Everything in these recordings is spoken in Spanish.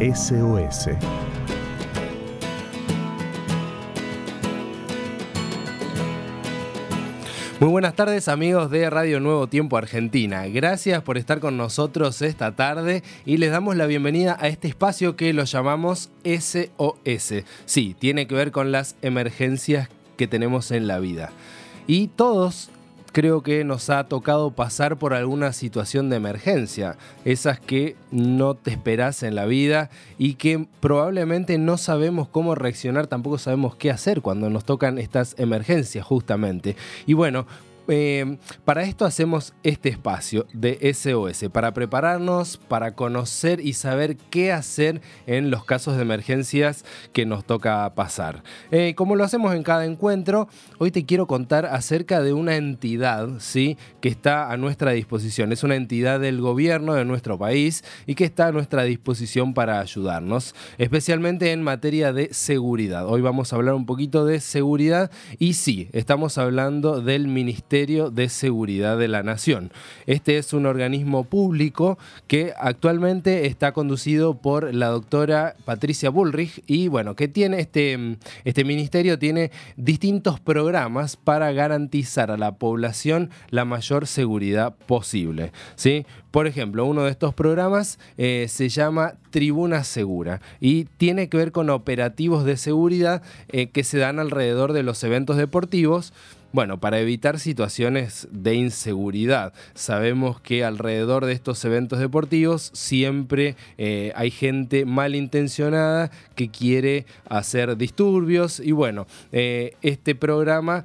SOS. Muy buenas tardes amigos de Radio Nuevo Tiempo Argentina. Gracias por estar con nosotros esta tarde y les damos la bienvenida a este espacio que lo llamamos SOS. Sí, tiene que ver con las emergencias que tenemos en la vida. Y todos creo que nos ha tocado pasar por alguna situación de emergencia, esas que no te esperas en la vida y que probablemente no sabemos cómo reaccionar, tampoco sabemos qué hacer cuando nos tocan estas emergencias justamente. Y bueno, eh, para esto hacemos este espacio de SOS, para prepararnos, para conocer y saber qué hacer en los casos de emergencias que nos toca pasar. Eh, como lo hacemos en cada encuentro, hoy te quiero contar acerca de una entidad ¿sí? que está a nuestra disposición. Es una entidad del gobierno de nuestro país y que está a nuestra disposición para ayudarnos, especialmente en materia de seguridad. Hoy vamos a hablar un poquito de seguridad y sí, estamos hablando del Ministerio de Seguridad de la Nación. Este es un organismo público que actualmente está conducido por la doctora Patricia Bullrich y bueno, que tiene este, este ministerio tiene distintos programas para garantizar a la población la mayor seguridad posible. ¿sí? Por ejemplo, uno de estos programas eh, se llama Tribuna Segura y tiene que ver con operativos de seguridad eh, que se dan alrededor de los eventos deportivos bueno, para evitar situaciones de inseguridad. Sabemos que alrededor de estos eventos deportivos siempre eh, hay gente malintencionada que quiere hacer disturbios y bueno, eh, este programa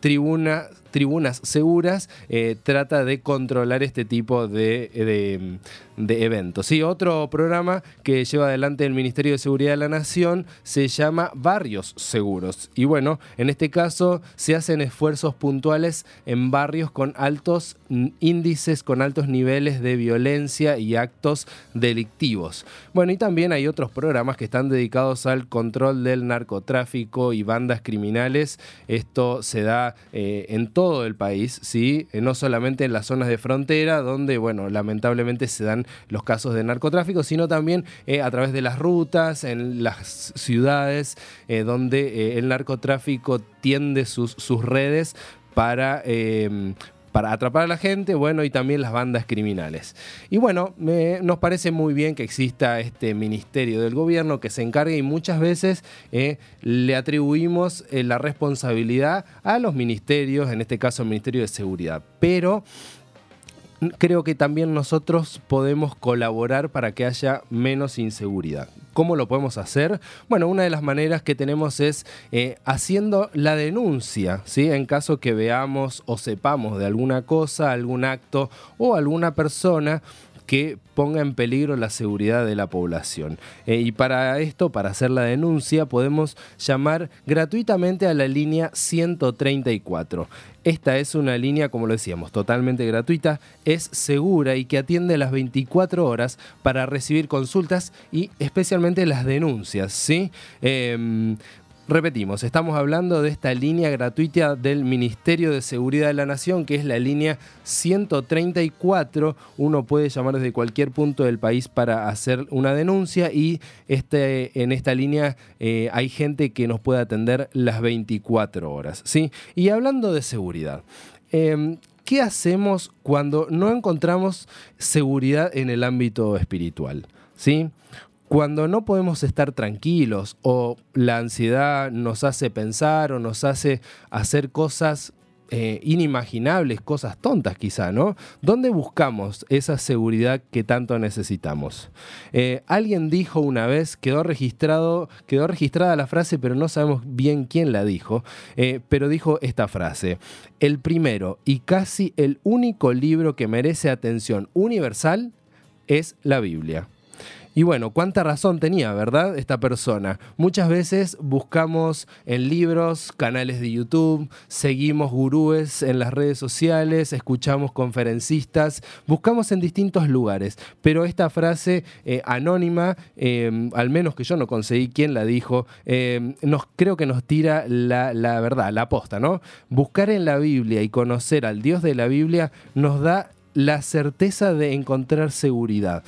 Tribuna tribunas seguras, eh, trata de controlar este tipo de, eventos. Sí, otro programa que lleva adelante el Ministerio de Seguridad de la Nación se llama Barrios Seguros. Y bueno, en este caso se hacen esfuerzos puntuales en barrios con altos índices, con altos niveles de violencia y actos delictivos. Bueno, y también hay otros programas que están dedicados al control del narcotráfico y bandas criminales. Esto se da eh, en todo todo el país, ¿sí? Eh, no solamente en las zonas de frontera, donde, bueno, lamentablemente se dan los casos de narcotráfico, sino también eh, a través de las rutas, en las ciudades, eh, donde el narcotráfico tiende sus, sus redes para, para atrapar a la gente, bueno, y también las bandas criminales. Y bueno, nos parece muy bien que exista este ministerio del gobierno que se encargue y muchas veces eh, le atribuimos eh, la responsabilidad a los ministerios, en este caso el Ministerio de Seguridad. Pero creo que también nosotros podemos colaborar para que haya menos inseguridad. ¿Cómo lo podemos hacer? Bueno, una de las maneras que tenemos es eh, haciendo la denuncia, ¿sí? En caso que veamos o sepamos de alguna cosa, algún acto o alguna persona que ponga en peligro la seguridad de la población. Eh, y para esto, para hacer la denuncia, podemos llamar gratuitamente a la línea 134. Esta es una línea, como lo decíamos, totalmente gratuita, es segura y que atiende las 24 horas para recibir consultas y especialmente las denuncias. ¿sí? Em, Repetimos, estamos hablando de esta línea gratuita del Ministerio de Seguridad de la Nación, que es la línea 134. Uno puede llamar desde cualquier punto del país para hacer una denuncia y este, en esta línea eh, hay gente que nos puede atender las 24 horas. ¿sí? Y hablando de seguridad, em, ¿qué hacemos cuando no encontramos seguridad en el ámbito espiritual? ¿Sí? Cuando no podemos estar tranquilos o la ansiedad nos hace pensar o nos hace hacer cosas eh, inimaginables, cosas tontas quizá, ¿no? ¿Dónde buscamos esa seguridad que tanto necesitamos? Eh, alguien dijo una vez, quedó registrado, quedó registrada la frase, pero no sabemos bien quién la dijo, eh, pero dijo esta frase: el primero y casi el único libro que merece atención universal es la Biblia. Y bueno, cuánta razón tenía, ¿verdad? Esta persona. Muchas veces buscamos en libros, canales de YouTube, seguimos gurúes en las redes sociales, escuchamos conferencistas, buscamos en distintos lugares. Pero esta frase eh, anónima, em, al menos que yo no conseguí quién la dijo, em, nos, creo que nos tira la, la verdad, la aposta, ¿no? Buscar en la Biblia y conocer al Dios de la Biblia nos da la certeza de encontrar seguridad.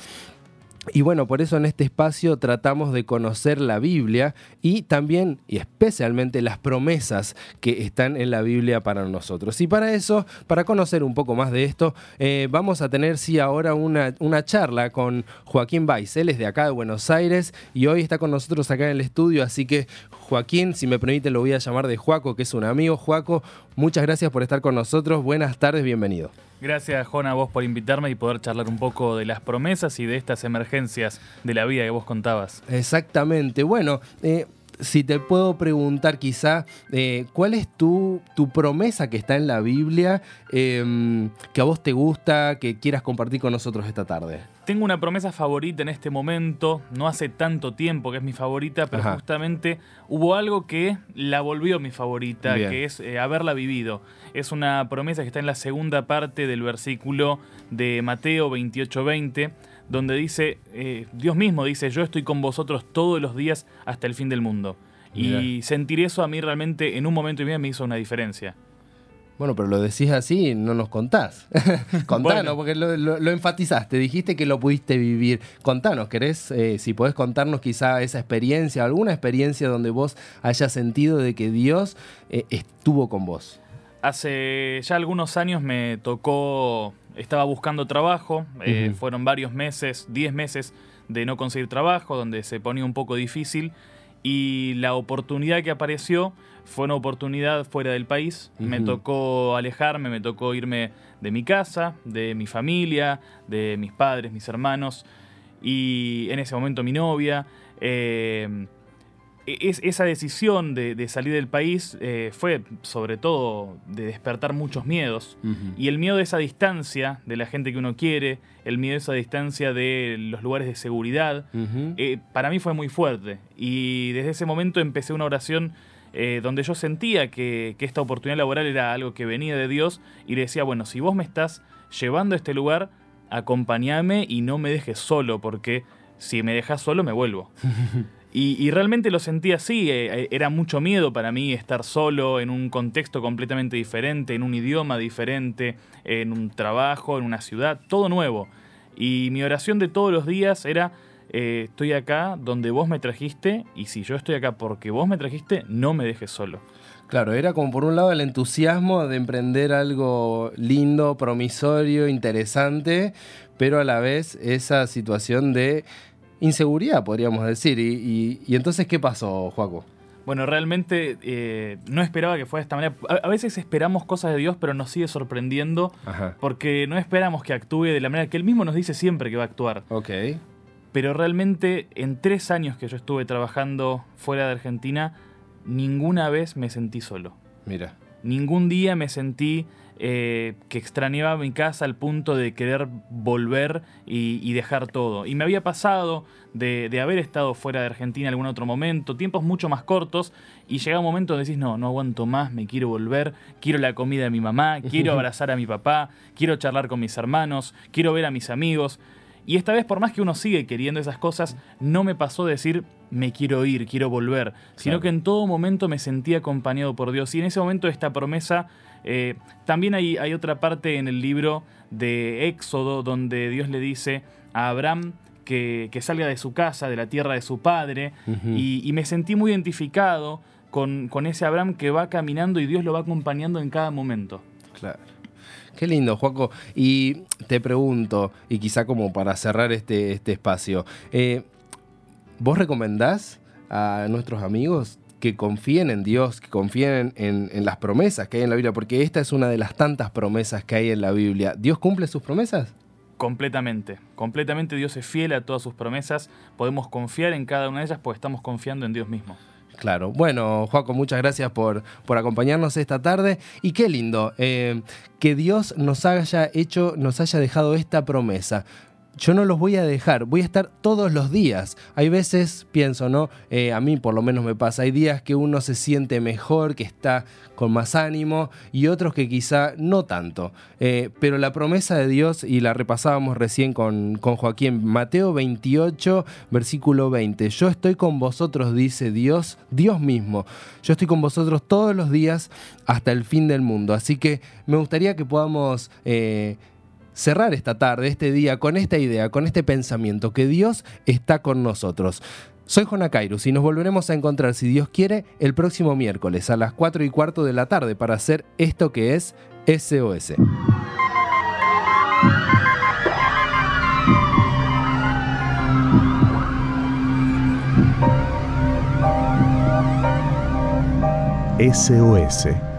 Y bueno, por eso en este espacio tratamos de conocer la Biblia y también y especialmente las promesas que están en la Biblia para nosotros. Y para eso, para conocer un poco más de esto, eh, vamos a tener sí ahora una, una charla con Joaquín Baiz. Él es de acá de Buenos Aires y hoy está con nosotros acá en el estudio, así que Joaquín, si me permite, lo voy a llamar de Juaco, que es un amigo. Juaco, muchas gracias por estar con nosotros. Buenas tardes, bienvenido. Gracias, Juan, a vos por invitarme y poder charlar un poco de las promesas y de estas emergencias de la vida que vos contabas. Exactamente. Bueno, eh, si te puedo preguntar quizá, eh, ¿cuál es tu, tu, promesa que está en la Biblia em, que a vos te gusta, que quieras compartir con nosotros esta tarde? Tengo una promesa favorita en este momento, no hace tanto tiempo que es mi favorita, pero justamente hubo algo que la volvió mi favorita, que es eh, haberla vivido. Es una promesa que está en la segunda parte del versículo de Mateo 28:20 donde dice, eh, Dios mismo dice, yo estoy con vosotros todos los días hasta el fin del mundo. Y sentir eso a mí realmente en un momento y medio me hizo una diferencia. Bueno, pero lo decís así, no nos contás. Contanos, porque lo, enfatizaste, dijiste que lo pudiste vivir. Contanos, ¿querés, eh, si podés contarnos quizá esa experiencia, alguna experiencia donde vos hayas sentido de que Dios eh, estuvo con vos? Hace ya algunos años me tocó estaba buscando trabajo, eh, fueron varios meses, 10 meses de no conseguir trabajo, donde se ponía un poco difícil y la oportunidad que apareció fue una oportunidad fuera del país. Me tocó alejarme, me tocó irme de mi casa, de mi familia, de mis padres, mis hermanos y en ese momento mi novia. Eh, e-, esa decisión de, salir del país eh, fue sobre todo de despertar muchos miedos. Y el miedo de esa distancia de la gente que uno quiere, el miedo de esa distancia de los lugares de seguridad, eh, para mí fue muy fuerte. Y desde ese momento empecé una oración eh, donde yo sentía que, que esta oportunidad laboral era algo que venía de Dios y le decía, bueno, si vos me estás llevando a este lugar, acompáñame y no me dejes solo, porque si me dejas solo me vuelvo. Y, realmente lo sentí así, eh, eh, era mucho miedo para mí estar solo en un contexto completamente diferente, en un idioma diferente, en un trabajo, en una ciudad, todo nuevo. Y mi oración de todos los días era, eh, estoy acá donde vos me trajiste y si yo estoy acá porque vos me trajiste, no me dejes solo. Claro, era como por un lado el entusiasmo de emprender algo lindo, promisorio, interesante, pero a la vez esa situación de inseguridad, podríamos decir. Y, entonces, ¿qué pasó, Joaco? Bueno, realmente eh, no esperaba que fuera de esta manera. A, veces esperamos cosas de Dios, pero nos sigue sorprendiendo porque no esperamos que actúe de la manera que Él mismo nos dice siempre que va a actuar. Ok. Pero realmente en tres años que yo estuve trabajando fuera de Argentina, ninguna vez me sentí solo. Mira. Ningún día me sentí eh, que extrañaba mi casa al punto de querer volver y, dejar todo. Y me había pasado de, haber estado fuera de Argentina en algún otro momento, tiempos mucho más cortos, y llega un momento donde decís, no, no aguanto más, me quiero volver, quiero la comida de mi mamá, quiero abrazar a mi papá, quiero charlar con mis hermanos, quiero ver a mis amigos. Y esta vez, por más que uno sigue queriendo esas cosas, no me pasó decir, me quiero ir, quiero volver, sino que en todo momento me sentí acompañado por Dios. Y en ese momento esta promesa eh, también hay, hay, otra parte en el libro de Éxodo donde Dios le dice a Abraham que, salga de su casa, de la tierra de su padre, y, me sentí muy identificado con, con, ese Abraham que va caminando y Dios lo va acompañando en cada momento. Claro. Qué lindo, Juaco. Y te pregunto, y quizá como para cerrar este, este espacio, eh, ¿vos recomendás a nuestros amigos que confíen en Dios, que confíen en, las promesas que hay en la Biblia, porque esta es una de las tantas promesas que hay en la Biblia. ¿Dios cumple sus promesas? Completamente, completamente Dios es fiel a todas sus promesas, podemos confiar en cada una de ellas porque estamos confiando en Dios mismo. Claro. Bueno, Juaco, muchas gracias por, por acompañarnos esta tarde. Y qué lindo eh, que Dios nos haya hecho, nos haya dejado esta promesa yo no los voy a dejar, voy a estar todos los días. Hay veces, pienso, ¿no? Eh, a mí por lo menos me pasa, hay días que uno se siente mejor, que está con más ánimo y otros que quizá no tanto. Eh, pero la promesa de Dios, y la repasábamos recién con, con Joaquín, Mateo 28, versículo 20, yo estoy con vosotros, dice Dios, Dios mismo, yo estoy con vosotros todos los días hasta el fin del mundo. Así que me gustaría que podamos... Eh, cerrar esta tarde, este día, con esta idea, con este pensamiento, que Dios está con nosotros. Soy Jona Kairus y nos volveremos a encontrar, si Dios quiere, el próximo miércoles a las 4 y cuarto de la tarde para hacer esto que es SOS. SOS